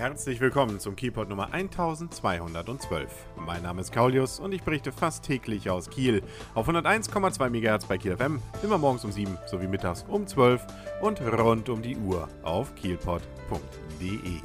Herzlich willkommen zum Keyport Nummer 1212. Mein Name ist Kaulius und ich berichte fast täglich aus Kiel auf 101,2 MHz bei Kiel FM, immer morgens um 7 sowie mittags um 12 und rund um die Uhr auf kielpot.de.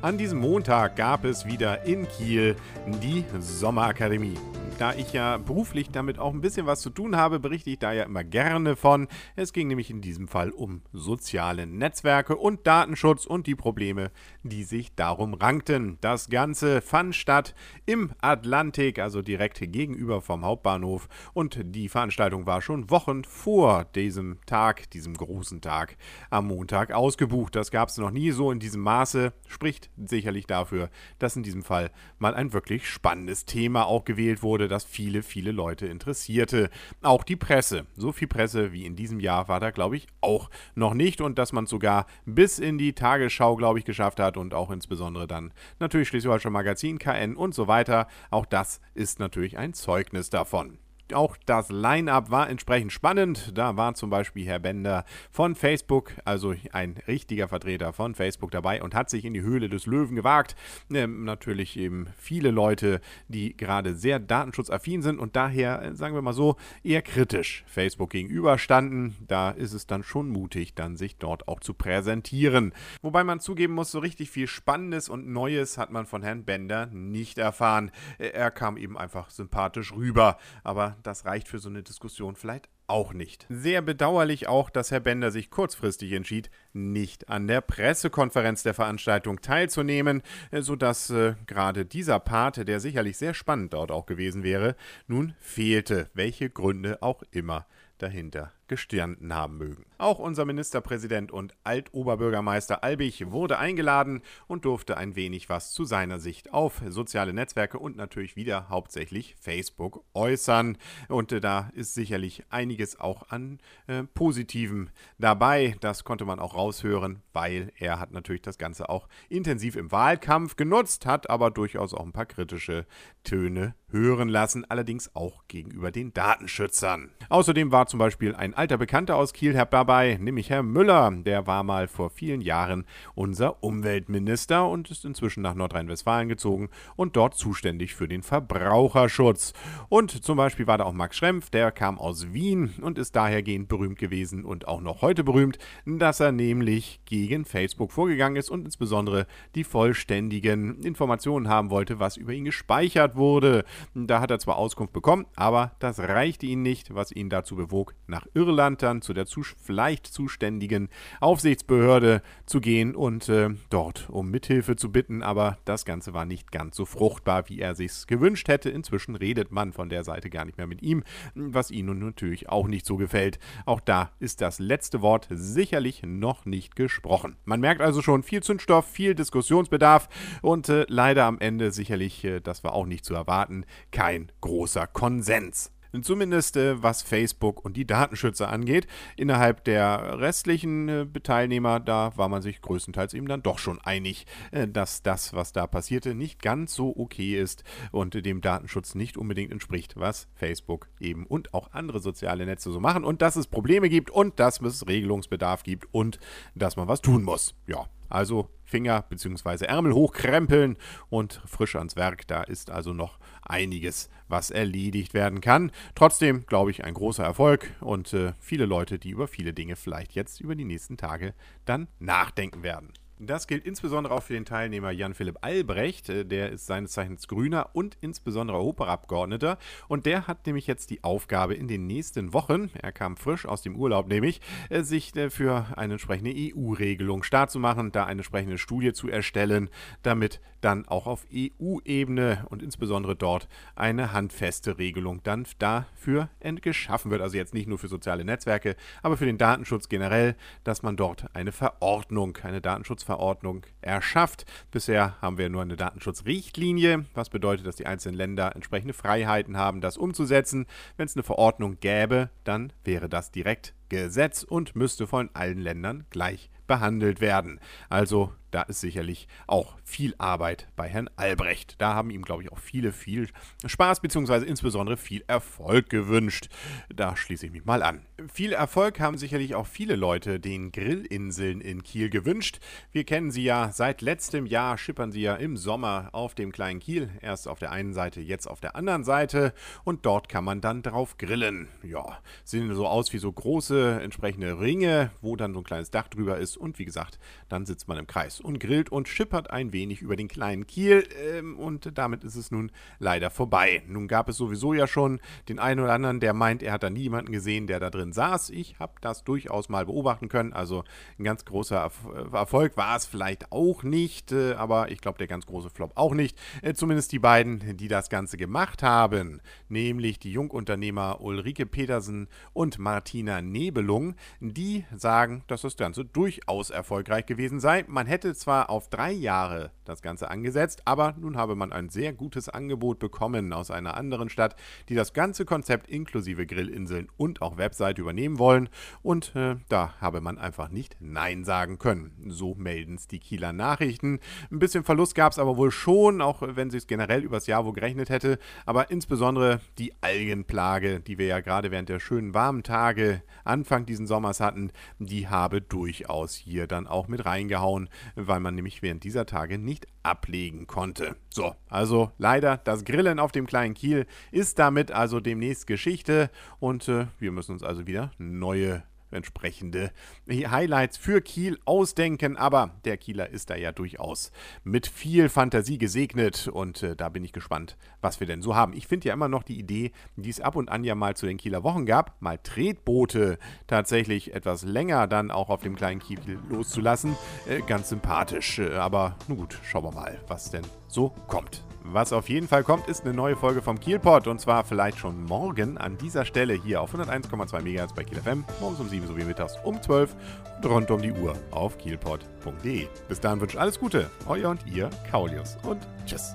An diesem Montag gab es wieder in Kiel die Sommerakademie. Da ich ja beruflich damit auch ein bisschen was zu tun habe, berichte ich da ja immer gerne von. Es ging nämlich in diesem Fall um soziale Netzwerke und Datenschutz und die Probleme, die sich darum rankten. Das Ganze fand statt im Atlantik, also direkt gegenüber vom Hauptbahnhof. Und die Veranstaltung war schon Wochen vor diesem Tag, diesem großen Tag am Montag ausgebucht. Das gab es noch nie so in diesem Maße. Spricht sicherlich dafür, dass in diesem Fall mal ein wirklich spannendes Thema auch gewählt wurde das viele, viele Leute interessierte. Auch die Presse. So viel Presse wie in diesem Jahr war da, glaube ich, auch noch nicht. Und dass man es sogar bis in die Tagesschau, glaube ich, geschafft hat und auch insbesondere dann natürlich Schleswig-Holstein Magazin, KN und so weiter. Auch das ist natürlich ein Zeugnis davon. Auch das Line-up war entsprechend spannend. Da war zum Beispiel Herr Bender von Facebook, also ein richtiger Vertreter von Facebook dabei und hat sich in die Höhle des Löwen gewagt. Ähm, natürlich eben viele Leute, die gerade sehr datenschutzaffin sind und daher, äh, sagen wir mal so, eher kritisch Facebook gegenüberstanden. Da ist es dann schon mutig, dann sich dort auch zu präsentieren. Wobei man zugeben muss, so richtig viel Spannendes und Neues hat man von Herrn Bender nicht erfahren. Er kam eben einfach sympathisch rüber, aber das reicht für so eine Diskussion vielleicht auch nicht. Sehr bedauerlich auch, dass Herr Bender sich kurzfristig entschied, nicht an der Pressekonferenz der Veranstaltung teilzunehmen, sodass äh, gerade dieser Part, der sicherlich sehr spannend dort auch gewesen wäre, nun fehlte, welche Gründe auch immer dahinter gestanden haben mögen. Auch unser Ministerpräsident und Altoberbürgermeister Albig wurde eingeladen und durfte ein wenig was zu seiner Sicht auf soziale Netzwerke und natürlich wieder hauptsächlich Facebook äußern. Und äh, da ist sicherlich einiges auch an äh, Positivem dabei. Das konnte man auch raushören, weil er hat natürlich das Ganze auch intensiv im Wahlkampf genutzt, hat aber durchaus auch ein paar kritische Töne hören lassen, allerdings auch gegenüber den Datenschützern. Außerdem war zum Beispiel ein alter Bekannter aus Kiel dabei, nämlich Herr Müller. Der war mal vor vielen Jahren unser Umweltminister und ist inzwischen nach Nordrhein-Westfalen gezogen und dort zuständig für den Verbraucherschutz. Und zum Beispiel war da auch Max Schrempf, der kam aus Wien und ist dahergehend berühmt gewesen und auch noch heute berühmt, dass er nämlich gegen Facebook vorgegangen ist und insbesondere die vollständigen Informationen haben wollte, was über ihn gespeichert wurde. Da hat er zwar Auskunft bekommen, aber das reichte ihm nicht, was ihn dazu bewog, nach Irland Irland dann zu der zu, vielleicht zuständigen Aufsichtsbehörde zu gehen und äh, dort um Mithilfe zu bitten. Aber das Ganze war nicht ganz so fruchtbar, wie er sich's gewünscht hätte. Inzwischen redet man von der Seite gar nicht mehr mit ihm, was ihnen natürlich auch nicht so gefällt. Auch da ist das letzte Wort sicherlich noch nicht gesprochen. Man merkt also schon viel Zündstoff, viel Diskussionsbedarf und äh, leider am Ende sicherlich, äh, das war auch nicht zu erwarten, kein großer Konsens. Zumindest äh, was Facebook und die Datenschützer angeht. Innerhalb der restlichen äh, Teilnehmer, da war man sich größtenteils eben dann doch schon einig, äh, dass das, was da passierte, nicht ganz so okay ist und dem Datenschutz nicht unbedingt entspricht, was Facebook eben und auch andere soziale Netze so machen und dass es Probleme gibt und dass es Regelungsbedarf gibt und dass man was tun muss. Ja, also Finger bzw. Ärmel hochkrempeln und frisch ans Werk. Da ist also noch einiges, was erledigt werden kann. Trotzdem glaube ich ein großer Erfolg und äh, viele Leute, die über viele Dinge vielleicht jetzt über die nächsten Tage dann nachdenken werden. Das gilt insbesondere auch für den Teilnehmer Jan-Philipp Albrecht. Äh, der ist seines Zeichens Grüner und insbesondere Europaabgeordneter. Und der hat nämlich jetzt die Aufgabe in den nächsten Wochen, er kam frisch aus dem Urlaub nämlich, äh, sich äh, für eine entsprechende EU-Regelung stark zu machen, da eine entsprechende Studie zu erstellen, damit dann auch auf EU-Ebene und insbesondere dort eine handfeste Regelung dann dafür geschaffen wird. Also jetzt nicht nur für soziale Netzwerke, aber für den Datenschutz generell, dass man dort eine Verordnung, eine Datenschutzverordnung Datenschutzverordnung erschafft. Bisher haben wir nur eine Datenschutzrichtlinie, was bedeutet, dass die einzelnen Länder entsprechende Freiheiten haben, das umzusetzen. Wenn es eine Verordnung gäbe, dann wäre das direkt Gesetz und müsste von allen Ländern gleich behandelt werden. Also da ist sicherlich auch viel Arbeit bei Herrn Albrecht. Da haben ihm, glaube ich, auch viele viel Spaß bzw. insbesondere viel Erfolg gewünscht. Da schließe ich mich mal an. Viel Erfolg haben sicherlich auch viele Leute den Grillinseln in Kiel gewünscht. Wir kennen sie ja seit letztem Jahr, schippern sie ja im Sommer auf dem kleinen Kiel. Erst auf der einen Seite, jetzt auf der anderen Seite. Und dort kann man dann drauf grillen. Ja, sehen so aus wie so große entsprechende Ringe, wo dann so ein kleines Dach drüber ist. Und wie gesagt, dann sitzt man im Kreis und grillt und schippert ein wenig über den kleinen Kiel. Ähm, und damit ist es nun leider vorbei. Nun gab es sowieso ja schon den einen oder anderen, der meint, er hat da niemanden gesehen, der da drin saß. Ich habe das durchaus mal beobachten können. Also ein ganz großer Erfolg war es vielleicht auch nicht, äh, aber ich glaube, der ganz große Flop auch nicht. Äh, zumindest die beiden, die das Ganze gemacht haben, nämlich die Jungunternehmer Ulrike Petersen und Martina Nebelung, die sagen, dass das Ganze durchaus erfolgreich gewesen sei. Man hätte zwar auf drei Jahre das Ganze angesetzt, aber nun habe man ein sehr gutes Angebot bekommen aus einer anderen Stadt, die das ganze Konzept inklusive Grillinseln und auch Webseite übernehmen wollen und äh, da habe man einfach nicht Nein sagen können. So melden es die Kieler Nachrichten. Ein bisschen Verlust gab es aber wohl schon, auch wenn sie es generell übers Jahr wohl gerechnet hätte, aber insbesondere die Algenplage, die wir ja gerade während der schönen warmen Tage Anfang diesen Sommers hatten, die habe durchaus hier dann auch mit reingehauen, weil man nämlich während dieser Tage nicht ablegen konnte. So, also leider das Grillen auf dem kleinen Kiel ist damit also demnächst Geschichte und äh, wir müssen uns also wieder neue entsprechende Highlights für Kiel ausdenken. Aber der Kieler ist da ja durchaus mit viel Fantasie gesegnet und äh, da bin ich gespannt, was wir denn so haben. Ich finde ja immer noch die Idee, die es ab und an ja mal zu den Kieler Wochen gab, mal Tretboote tatsächlich etwas länger dann auch auf dem kleinen Kiel loszulassen, äh, ganz sympathisch. Äh, aber nun gut, schauen wir mal, was denn so kommt. Was auf jeden Fall kommt, ist eine neue Folge vom Kielpot und zwar vielleicht schon morgen an dieser Stelle hier auf 101,2 MHz bei Kiel FM, morgens um 7 sowie mittags um 12 und rund um die Uhr auf kielpot.de. Bis dahin wünsche ich alles Gute, euer und ihr, Kaulius und tschüss.